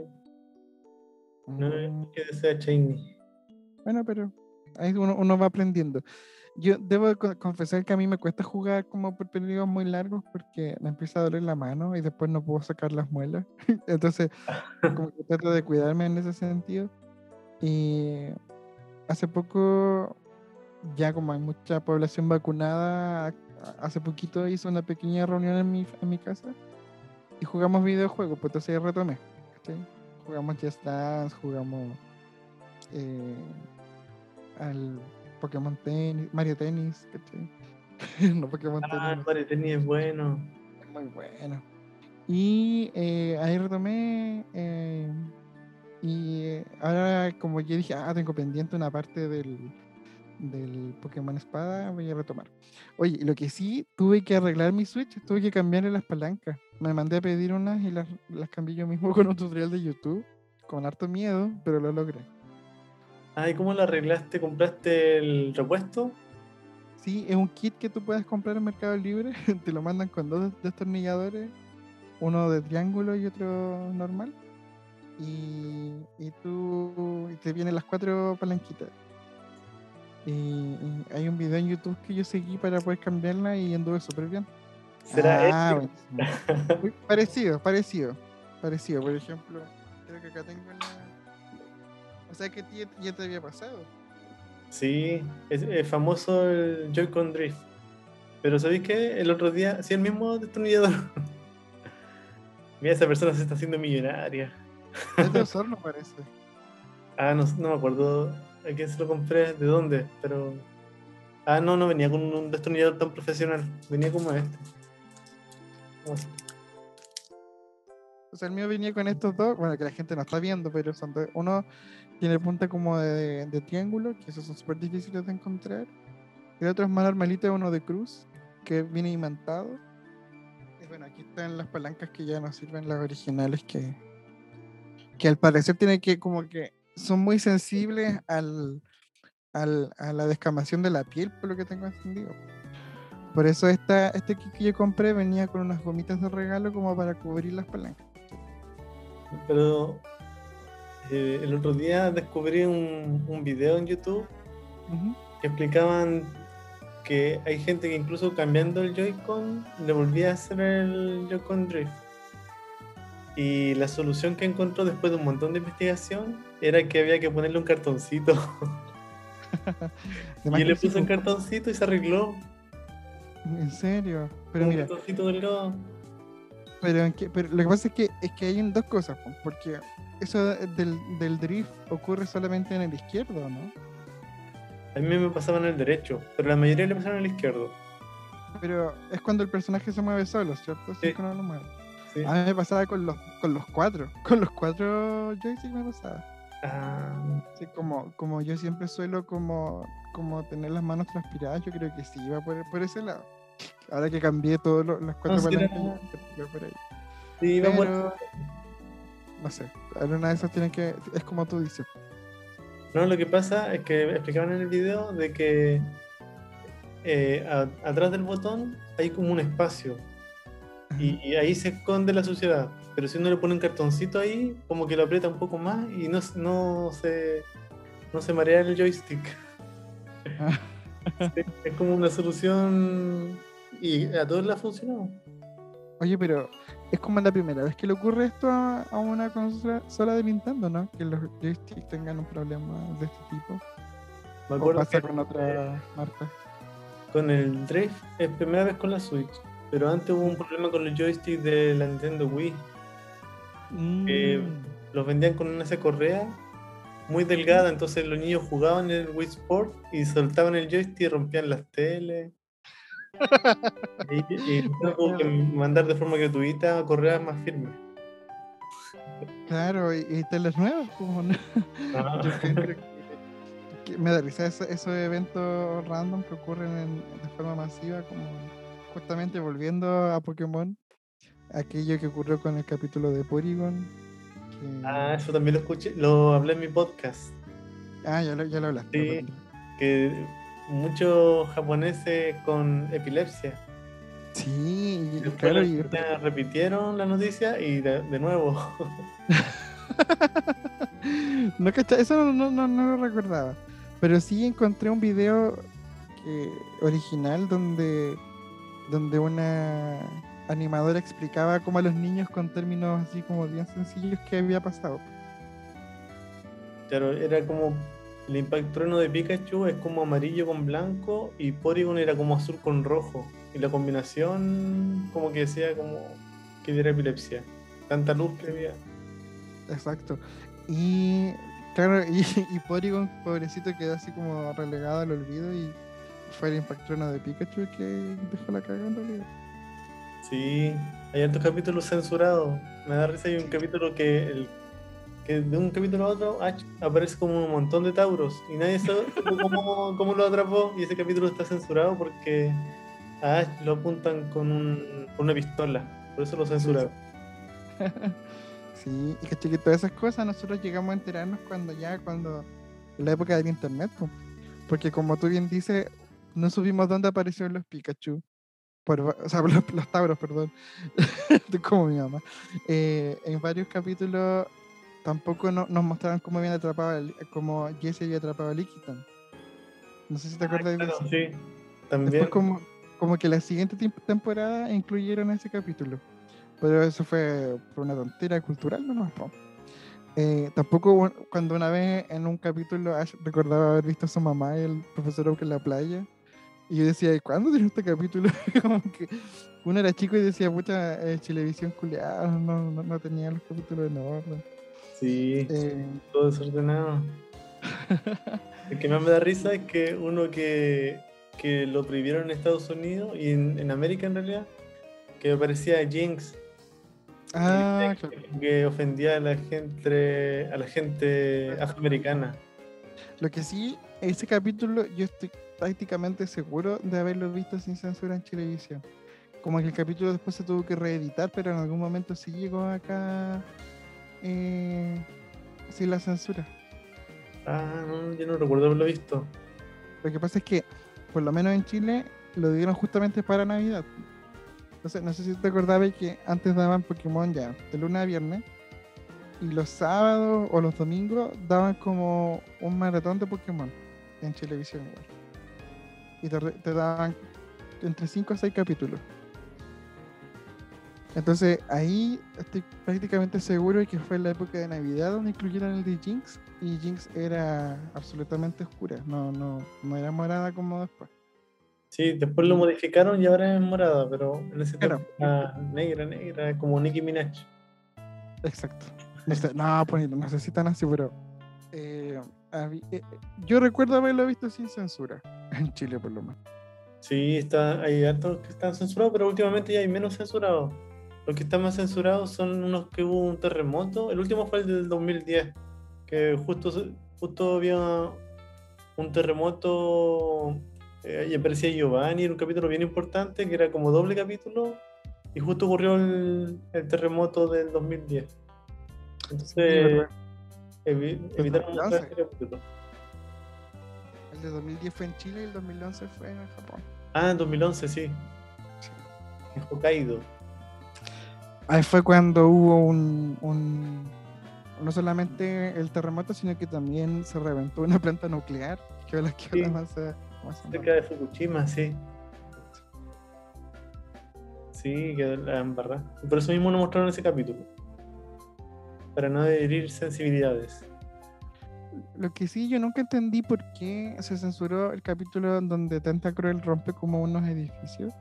no es Mm. que sea shiny. Bueno, pero ahí uno, uno va aprendiendo. Yo debo de co- confesar que a mí me cuesta jugar como por periodos muy largos porque me empieza a doler la mano y después no puedo sacar las muelas. Entonces, como que trato de cuidarme en ese sentido. Y hace poco, ya como hay mucha población vacunada, hace poquito hice una pequeña reunión en mi, en mi casa y jugamos videojuegos, pues entonces ahí retomé. ¿cachai? Jugamos Just Dance, jugamos eh, al Pokémon Tennis, Mario Tennis, ¿cachai? no Pokémon Ah, Tennis. el Mario Tennis es bueno. Es muy bueno. Y eh, ahí retomé. eh, y ahora, como yo dije, ah, tengo pendiente una parte del, del Pokémon Espada, voy a retomar. Oye, y lo que sí, tuve que arreglar mi Switch, tuve que cambiarle las palancas. Me mandé a pedir unas y las, las cambié yo mismo con un tutorial de YouTube, con harto miedo, pero lo logré. Ay, ¿cómo lo arreglaste? ¿Compraste el repuesto? Sí, es un kit que tú puedes comprar en Mercado Libre. Te lo mandan con dos destornilladores, uno de triángulo y otro normal. Y, y tú y te vienen las cuatro palanquitas. Y, hay un video en YouTube que yo seguí para poder cambiarla y anduve súper bien. ¿Será ah, este? Muy parecido, parecido. Parecido, por ejemplo, creo que acá tengo. O sea que ya te había pasado. Sí, es, es famoso el Joy-Con Drift. Pero ¿sabéis qué? El otro día, sí, el mismo destornillador. Mira, esa persona se está haciendo millonaria. Es de Osorno, parece. Ah, no, no me acuerdo a quién se lo compré, de dónde, pero. Ah, no, no venía con un destornillador tan profesional. Venía como este. Como así. O sea, el mío venía con estos dos, bueno, que la gente no está viendo, pero son dos. Uno tiene punta como de, triángulo, que esos son súper difíciles de encontrar. El otro es más normalito, uno de cruz, que viene imantado. Y bueno, aquí están las palancas que ya no sirven, las originales, que, que al parecer tienen que, como que son muy sensibles al, al- a la descamación de la piel, por lo que tengo entendido. Por eso esta, este kit que yo compré venía con unas gomitas de regalo como para cubrir las palancas. Pero eh, el otro día descubrí un, un video en YouTube Ujú. que explicaban que hay gente que incluso cambiando el Joy-Con le volvía a hacer el Joy-Con Drift. Y la solución que encontró después de un montón de investigación era que había que ponerle un cartoncito. Y él le puso un cartoncito y se arregló. En serio. Pero un mira, cartoncito delgado. pero, pero lo que pasa es que es que hay dos cosas, po, porque eso del, del drift ocurre solamente en el izquierdo, ¿no? A mí me pasaba en el derecho, pero la mayoría le pasaron en el izquierdo. Pero es cuando el personaje se mueve solo, ¿cierto? Sí, no lo mueve. Sí. A mí me pasaba con los, con los cuatro. Con los cuatro joysticks me pasaba. Ah, Sí, como, como yo siempre suelo como, como tener las manos transpiradas, yo creo que sí, iba por, por ese lado. Ahora que cambié todas las cuatro sí, palancas, yo- yo por ahí. sí, iba por- Pero, no sé, alguna de esas tienen que, es como tú dices. No, lo que pasa es que explicaban en el video de que eh, a- atrás del botón hay como un espacio y, y ahí se esconde la suciedad. Pero si uno le pone un cartoncito ahí, como que lo aprieta un poco más y no, se- no se no se marea el joystick. Sí, es como una solución y a todos le ha funcionado. Oye, pero es como la primera vez que le ocurre esto a, a una consola sola de Nintendo, ¿no? Que los joysticks tengan un problema de este tipo. Me O pasa que con otra marca. con el Drift es primera vez con la Switch, pero antes hubo un problema con el joystick de la Nintendo Wii. Eh, Mm. los vendían con una correa muy delgada, entonces los niños jugaban en el Wii Sport y soltaban el joystick y rompían las teles. y, y tuvo que mandar de forma gratuita correas más firmes. Claro, y, y teles nuevas, como no. Ah, Yo que, me da risa eso- esos eventos random que ocurren en- de forma masiva, como justamente volviendo a Pokémon, aquello que ocurrió con el capítulo de Porygon. que- Ah, eso también lo escuché, lo hablé en mi podcast, Ah, ya lo, ya lo hablaste. Sí. que muchos japoneses con epilepsia. Sí, Después claro, la- y- ya repitieron la noticia y de, de nuevo. no, eso no, no, no- no lo recordaba. Pero sí encontré un video que- original donde, donde una animadora explicaba como a los niños con términos así como bien sencillos qué había pasado. Claro, era como el Impact Trueno de Pikachu es como amarillo con blanco y Porygon era como azul con rojo. Y la combinación como que decía como que diera epilepsia. Tanta luz que había. Exacto. Y claro, y, y Porygon, pobrecito, quedó así como relegado al olvido y fue el impactrono de Pikachu el que dejó la cagada en realidad. Sí, hay hartos capítulos censurados. Me da risa, hay un capítulo que, el, que de un capítulo a otro aparece como un montón de Tauros y nadie sabe cómo, cómo lo atrapó. Y ese capítulo está censurado porque a Ash lo apuntan con, un- con una pistola. Por eso lo censuraron. Sí, y que todas esas cosas nosotros llegamos a enterarnos cuando ya, cuando, la época del internet, po. porque como tú bien dices, no supimos dónde aparecieron los Pikachu, por, va- o sea, los, los Tauros, perdón, como mi mamá. Eh, en varios capítulos tampoco no- nos mostraron cómo habían atrapado, cómo Jesse había atrapado a Lickitung. No sé si te acuerdas de Claro, eso. sí, también. Después como, como que la siguiente temporada incluyeron ese capítulo. Pero eso fue por una tontera cultural nomás. po. Eh, tampoco cuando una vez en un capítulo Ash recordaba haber visto a su mamá y el profesor Oak en la playa. Y yo decía, ¿y cuándo tiene este capítulo? como que uno era chico y decía, pucha, eh, Chilevisión culiada, no, no, no tenía los capítulos en orden. Sí, Eh, todo desordenado. El que más me da risa es que uno que, que lo prohibieron en Estados Unidos y en, en América en realidad, que parecía Jinx, ah, que, claro. que ofendía a la gente, a la gente afroamericana. Lo que sí, ese capítulo yo estoy prácticamente seguro de haberlo visto sin censura en Chilevisión. Como que el capítulo después se tuvo que reeditar, pero en algún momento sí llegó acá eh, sin la censura. Ah, no, yo no recuerdo haberlo visto. Lo que pasa es que, por lo menos en Chile, lo dieron justamente para Navidad. Entonces, no sé si te acordabas que antes daban Pokémon ya de lunes a viernes y los sábados o los domingos daban como un maratón de Pokémon en televisión igual. Y te, te daban entre 5 a 6 capítulos. Entonces ahí estoy prácticamente seguro de que fue en la época de Navidad donde incluyeron el de Jinx y Jinx era absolutamente oscura, no, no, no era morada como después. Sí, después lo modificaron y ahora es morada, pero en ese tiempo era negra, negra, como Nicki Minaj. Exacto. No, sé- no, pues no sé si tan así, pero eh, eh, yo recuerdo haberlo visto sin censura en Chile por lo menos. Sí, está, hay hartos que están censurados, pero últimamente ya hay menos censurados. Los que están más censurados son unos que hubo un terremoto. El último fue el del 2010, que justo, justo había un terremoto eh, y aparecía Giovanni, era un capítulo bien importante, que era como doble capítulo, y justo ocurrió el, el terremoto del 2010. Entonces, verdad. evi- evitaron 2011. ese capítulo. El de 2010 fue en Chile y el 2011 fue en Japón. Ah, en 2011, sí, Sí. en Hokkaido. Ahí fue cuando hubo un, un- no solamente el terremoto, sino que también se reventó una planta nuclear, que fue la que Sí. más más Cerca de Fukushima, sí. Sí, quedó la embarrada. Y Por eso mismo no mostraron ese capítulo. Para no herir sensibilidades. Lo que sí, yo nunca entendí por qué se censuró el capítulo donde Tentacruel rompe como unos edificios,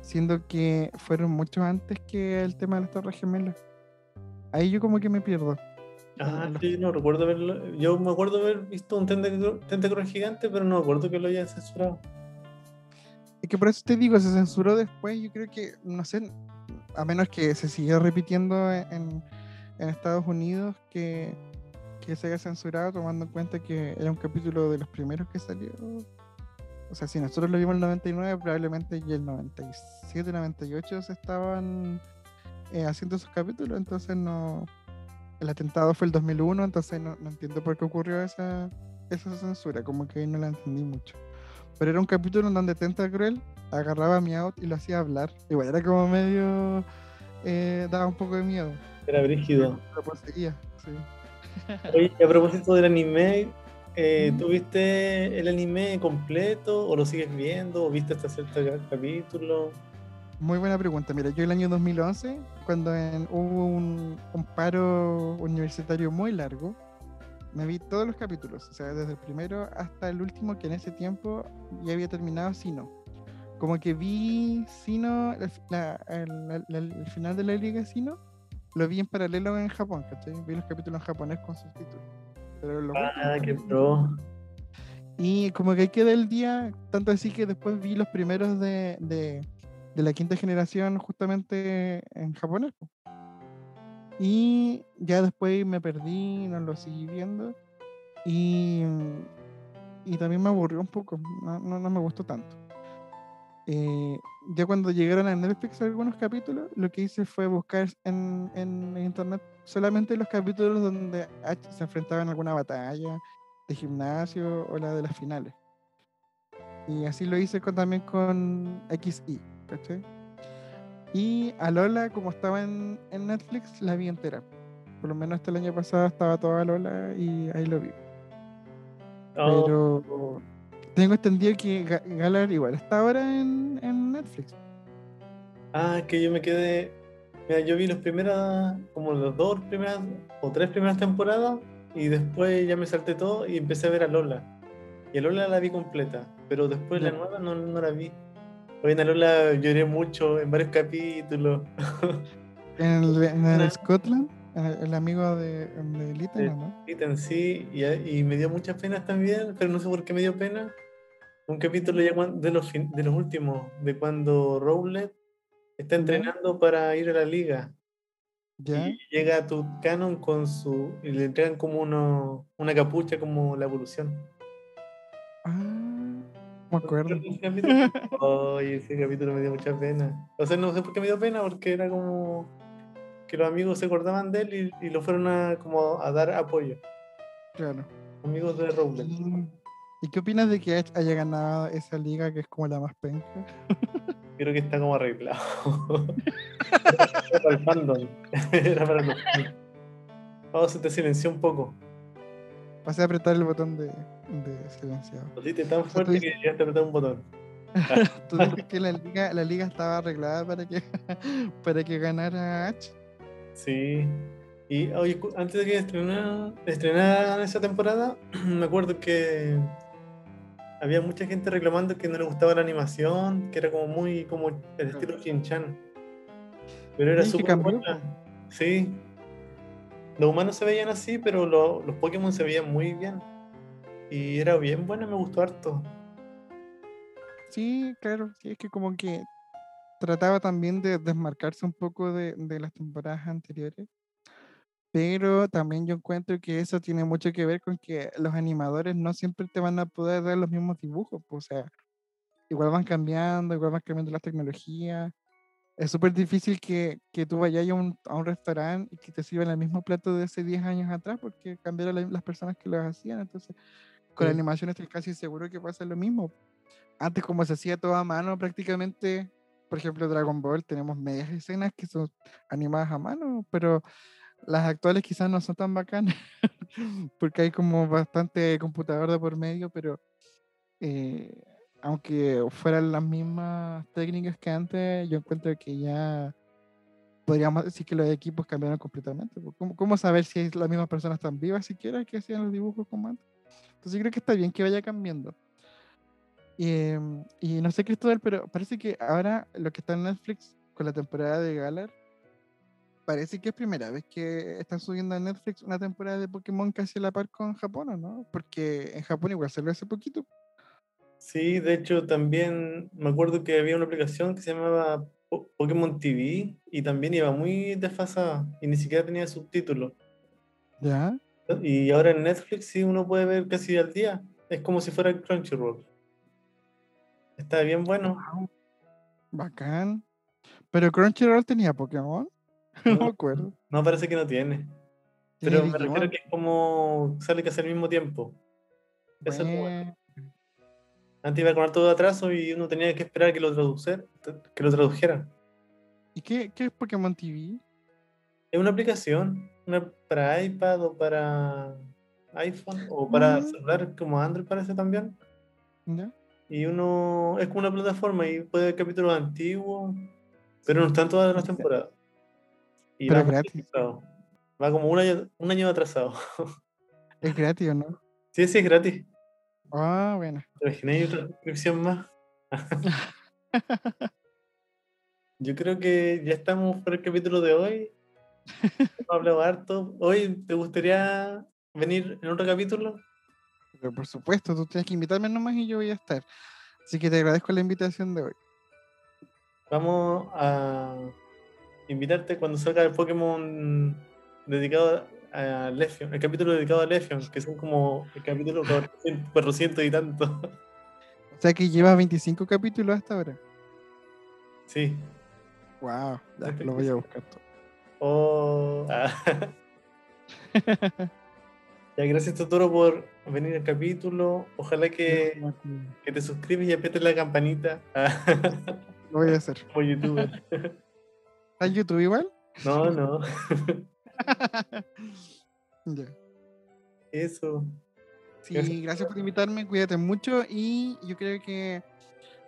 siendo que fueron mucho antes que el tema de las Torres Gemelas. Ahí yo como que me pierdo. Ah, los- sí, no recuerdo verlo. Yo me acuerdo haber visto un tentacruel gigante, pero no me acuerdo que lo hayan censurado. Es que por eso te digo, se censuró después, yo creo que, no sé, a menos que se siga repitiendo en, en Estados Unidos que, que se haya censurado tomando en cuenta que era un capítulo de los primeros que salió. O sea, si nosotros lo vimos en el 99, probablemente y el 97, 98 se estaban eh, haciendo esos capítulos, entonces no... El atentado fue el 2001, entonces no, no entiendo por qué ocurrió esa, esa censura, como que ahí no la entendí mucho. Pero era un capítulo en donde Tentacruel agarraba a Meowth y lo hacía hablar. Igual era como medio. eh, daba un poco de miedo. Era brígido. Lo poseía, sí. Oye, a propósito del anime, eh, ¿tú viste el anime completo o lo sigues viendo o viste hasta cierto ca- capítulo? Muy buena pregunta. Mira, yo el año 2011, cuando hubo un, paro universitario muy largo, me vi todos los capítulos. O sea, desde el primero hasta el último, que en ese tiempo ya había terminado Sino. Como que vi Sino, el final de la liga Sino, lo vi en paralelo en Japón, ¿cachai? Vi los capítulos en japonés con subtítulos. Pero Ah, qué pro. y como que quedé el día, tanto así que después vi los primeros de, de, de la quinta generación justamente en japonés. po. Y ya después me perdí, no lo seguí viendo. Y, y también me aburrió un poco, no, no, no me gustó tanto. Eh, ya cuando llegaron a Netflix algunos capítulos, lo que hice fue buscar en, en internet solamente los capítulos donde Ash se enfrentaban a alguna batalla de gimnasio o la de las finales. Y así lo hice con, también con XI, ¿cachai? Y a Lola, como estaba en, en Netflix, la vi entera. Por lo menos hasta el año pasado estaba toda Lola y ahí lo vi. Oh, Pero tengo entendido que Ga- Galar igual está ahora en, en Netflix. Ah, que yo me quedé. Mira, yo vi las primeras, como las dos primeras o tres primeras temporadas y después ya me salté todo y empecé a ver a Lola. Y a Lola la vi completa, pero después la nueva no, no la vi. Hoy en a Lola lloré mucho en varios capítulos. En el, en el. Scotland, el, amigo de, de Lita, Sí. ¿no? en sí, y, y me dio muchas penas también, pero no sé por qué me dio pena. Un capítulo ya de los, de los últimos, de cuando Rowlet está entrenando para ir a la liga. ¿Ya? Y llega Canon con su. y le entregan como uno, una capucha como la evolución. Ah, me acuerdo. Capítulo? Ay, ese capítulo me dio mucha pena. O sea, no sé por qué me dio pena, porque era como que los amigos se acordaban de él y, y lo fueron a, como a dar apoyo. Claro. Amigos de Rowlet. Y, ¿Y qué opinas de que haya ganado esa liga que es como la más penca? Creo que está como arreglado. Era para el fandom. Era para los fans. Vamos, se te silenció un poco. Pasé a apretar el botón de, de silenciado. Lo hiciste tan fuerte que llegaste a apretar un botón. ¿Tú dices que la liga, la liga estaba arreglada para que, para que ganara H? Sí. Y oye, antes de que estrenaran, estrenaran esa temporada, me acuerdo que había mucha gente reclamando que no le gustaba la animación, que era como muy como el estilo Shin-Chan. Pero era súper buena. Sí. Los humanos se veían así, pero lo- los Pokémon se veían muy bien. Y era bien buena, me gustó harto. Sí, claro, sí, es que como que trataba también de desmarcarse un poco de, de las temporadas anteriores, pero también yo encuentro que eso tiene mucho que ver con que los animadores no siempre te van a poder dar los mismos dibujos, pues, o sea, igual van cambiando, igual van cambiando las tecnologías. Es súper difícil que, que tú vayas a un, a un restaurante y que te sirvan el mismo plato de hace 10 años atrás porque cambiaron la- las personas que lo hacían, entonces con Sí. la animación estoy casi seguro que pasa lo mismo antes como se hacía todo a mano prácticamente, por ejemplo Dragon Ball, tenemos medias escenas que son animadas a mano, pero las actuales quizás no son tan bacanas, porque hay como bastante computador de por medio, pero eh, aunque fueran las mismas técnicas que antes, yo encuentro que ya podríamos decir que los equipos cambiaron completamente. pues, ¿Cómo, cómo saber si las mismas personas tan vivas siquiera que hacían los dibujos como antes? Entonces yo creo que está bien que vaya cambiando. Em, y no sé, Cristóbal, pero parece que ahora lo que está en Netflix con la temporada de Galar, parece que es primera vez que están subiendo a Netflix una temporada de Pokémon casi a la par con Japón, ¿o ¿no? Porque en Japón igual salió hace poquito. Sí, de hecho también me acuerdo que había una aplicación que se llamaba Po- Pokémon TV y también iba muy desfasada y ni siquiera tenía subtítulos. ¿Ya? Y ahora en Netflix sí uno puede ver casi al día. Es como si fuera Crunchyroll. Está bien bueno. Wow, bacán. Pero Crunchyroll tenía Pokémon. No me acuerdo. no parece que no tiene. Pero me refiero Digimon. que es como sale casi al mismo tiempo. Eso es bueno. Antes iba con todo atraso y uno tenía que esperar que lo traducer, que lo tradujera. ¿Y qué, qué es Pokémon TV? Es una aplicación, una para iPad o para iPhone o para Ah. celular como Android parece también. ¿Ya? Y uno es como una plataforma y puede ver capítulos antiguos, pero no están todas las temporadas. Y Pero va gratis. Va como un año, un año atrasado. Es gratis, ¿o no? Sí, sí, es gratis. Ah, bueno. ¿Te imaginas? Hay otra suscripción más. Yo creo que ya estamos por el capítulo de hoy. Hemos hablado harto. Hoy, ¿te gustaría venir en otro capítulo? Pero por supuesto, tú tienes que invitarme nomás y yo voy a estar. Así que te agradezco la invitación de hoy. Vamos a invitarte cuando salga el Pokémon dedicado a Lefion, el capítulo dedicado a Lefion, que son como el capítulo 400 400 y tanto. O sea que llevas 25 capítulos hasta ahora. Sí. Wow, ya, lo voy a buscar todo. Oh, ah. Ya, gracias Totoro por venir al capítulo. Ojalá que, que te suscribes y aprietes la campanita ah, Lo voy a hacer. como youtuber. ¿Está en YouTube igual? No, no. Ya. Eso. Sí, Gracias. gracias por invitarme, cuídate mucho y yo creo que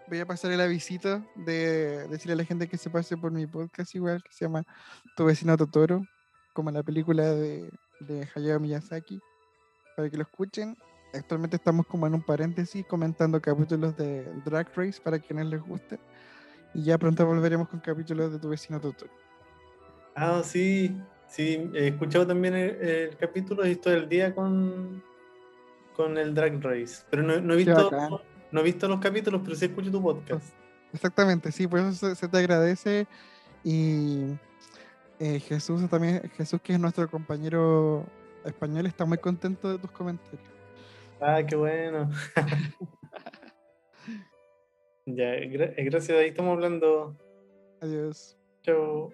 voy a pasar el avisito de decirle a la gente que se pase por mi podcast igual, que se llama Tu vecino Totoro, como la película de, de Hayao Miyazaki, para que lo escuchen. Actualmente estamos como en un paréntesis comentando capítulos de Drag Race para quienes les guste. Y ya pronto volveremos con capítulos de Tu vecino Totoro. Ah, sí. Sí, he escuchado también el, el capítulo y estoy al día con, con el Drag Race. Pero no, no he visto, no he visto los capítulos, pero sí escucho tu podcast. Exactamente, sí, por eso se, se te agradece. Y eh, Jesús también, Jesús que es nuestro compañero español, está muy contento de tus comentarios. Ah, qué bueno. ya, gra- eh, gracias. Ahí estamos hablando. Adiós. Chao.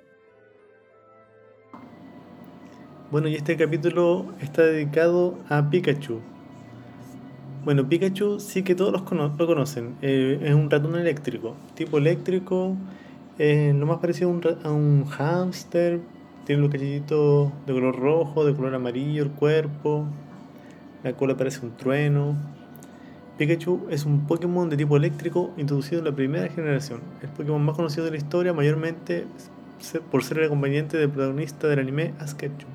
Bueno, y este capítulo está dedicado a Pikachu. Bueno, Pikachu sí que todos los cono- lo conocen. Eh, es un ratón eléctrico. Tipo eléctrico, eh, lo más parecido a un, a un hámster. Tiene los cachitos de color rojo, de color amarillo, el cuerpo. La cola parece un trueno. Pikachu es un Pokémon de tipo eléctrico introducido en la primera generación. El Pokémon más conocido de la historia, mayormente por ser el acompañante del protagonista del anime Ash Ketchum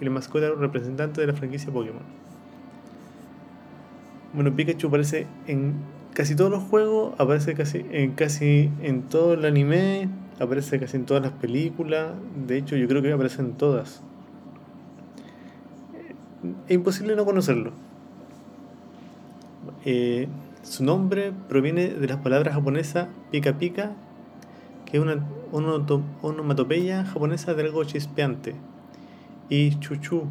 y la mascota representante de la franquicia Pokémon. Bueno, Pikachu aparece en casi todos los juegos, aparece casi en casi en todo el anime, aparece casi en todas las películas, de hecho yo creo que aparece en todas. Es imposible no conocerlo. Eh, su nombre proviene de las palabras japonesas pika pika, que es una onomatopeya japonesa de algo chispeante, y chuchu,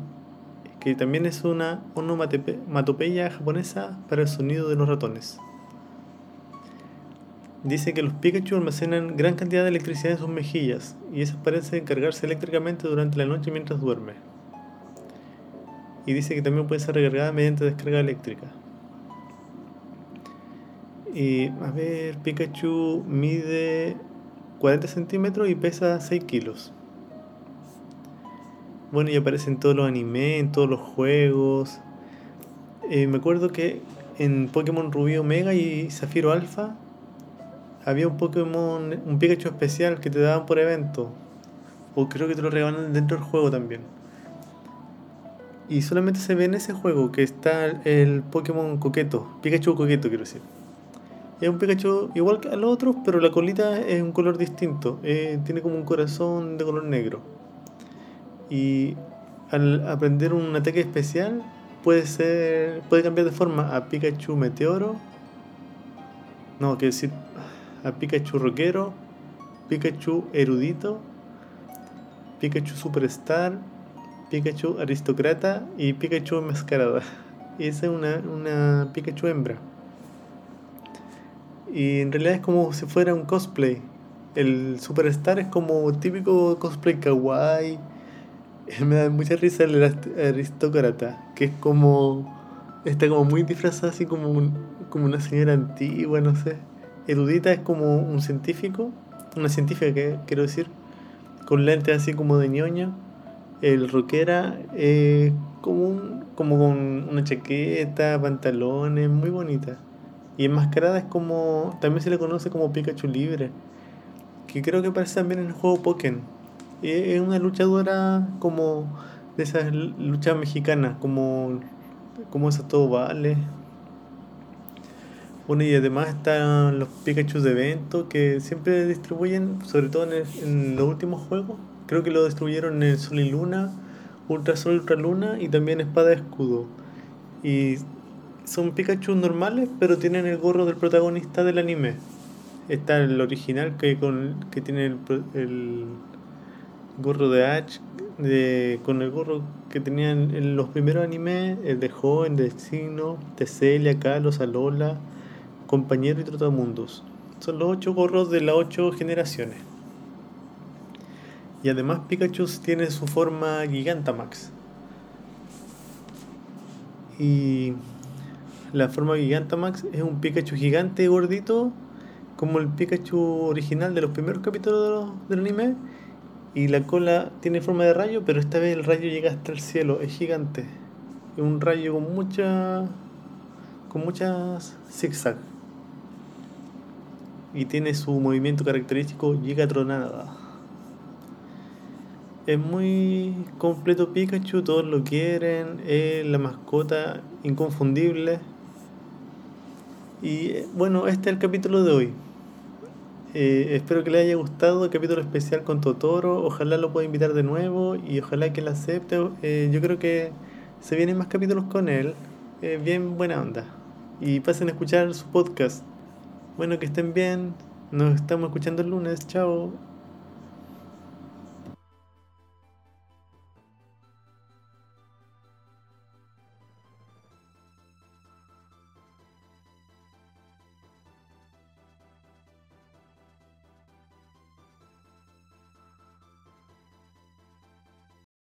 que también es una onomatopeya japonesa para el sonido de los ratones. Dice que los Pikachu almacenan gran cantidad de electricidad en sus mejillas y esas parecen cargarse eléctricamente durante la noche mientras duerme. Y dice que también puede ser recargada mediante descarga eléctrica. Y a ver, Pikachu mide 40 centímetros y pesa 6 kilos. Bueno, y aparece en todos los animes, en todos los juegos. Eh, me acuerdo que en Pokémon Rubí Omega y Zafiro Alpha había un Pokémon, un Pikachu especial que te daban por evento. O creo que te lo regalan dentro del juego también. Y solamente se ve en ese juego que está el Pokémon coqueto, Pikachu coqueto quiero decir. Es un Pikachu igual que a los otros, pero la colita es un color distinto. eh, tiene como un corazón de color negro. Y al aprender un ataque especial puede ser puede cambiar de forma a Pikachu Meteoro. No, quiero decir a Pikachu Rockero, Pikachu Erudito, Pikachu Superstar, Pikachu Aristócrata y Pikachu Enmascarada. Y esa es una, una Pikachu hembra. Y en realidad es como si fuera un cosplay. El Superstar es como típico cosplay kawaii. Me da mucha risa el arist- aristócrata, que es como. Está como muy disfrazada, así como, un- como una señora antigua, no sé. Erudita es como un científico, una científica, que, quiero decir, con lentes así como de ñoño. El rockera eh, como, un, como con una chaqueta, pantalones, muy bonita. Y enmascarada es como. También se le conoce como Pikachu Libre. Que creo que aparece también en el juego Pokémon. Es una luchadora como de esas luchas mexicanas, como, como esas todo vale. Bueno, y además están los Pikachu de evento que siempre distribuyen, sobre todo en, el- los últimos juegos. Creo que lo distribuyeron en Sol y Luna, Ultra Sol, Ultra Luna y también Espada y Escudo. Y son Pikachu normales, pero tienen el gorro del protagonista del anime. Está el original que, con, que tiene el, el gorro de Ash, de, con el gorro que tenían en los primeros animes, el de Joven, de Signo, de Celia, Kalos, Alola, Compañero y Trotamundos. Son los ocho gorros de las ocho generaciones. Y además Pikachu tiene su forma Gigantamax. Y la forma Gigantamax es un Pikachu gigante gordito, como el Pikachu original de los primeros capítulos de los- del anime. Y la cola tiene forma de rayo, pero esta vez el rayo llega hasta el cielo, es gigante. Es un rayo con mucha. con muchas zigzag. Y tiene su movimiento característico Gigatronada. Es muy completo Pikachu, todos lo quieren, es la mascota inconfundible. Y eh, bueno, este es el capítulo de hoy. Eh, espero que le haya gustado el capítulo especial con Totoro. Ojalá lo pueda invitar de nuevo y ojalá que lo acepte. Eh, yo creo que se vienen más capítulos con él. Eh, bien buena onda. Y pasen a escuchar su podcast. Bueno, que estén bien. Nos estamos escuchando el lunes. Chao.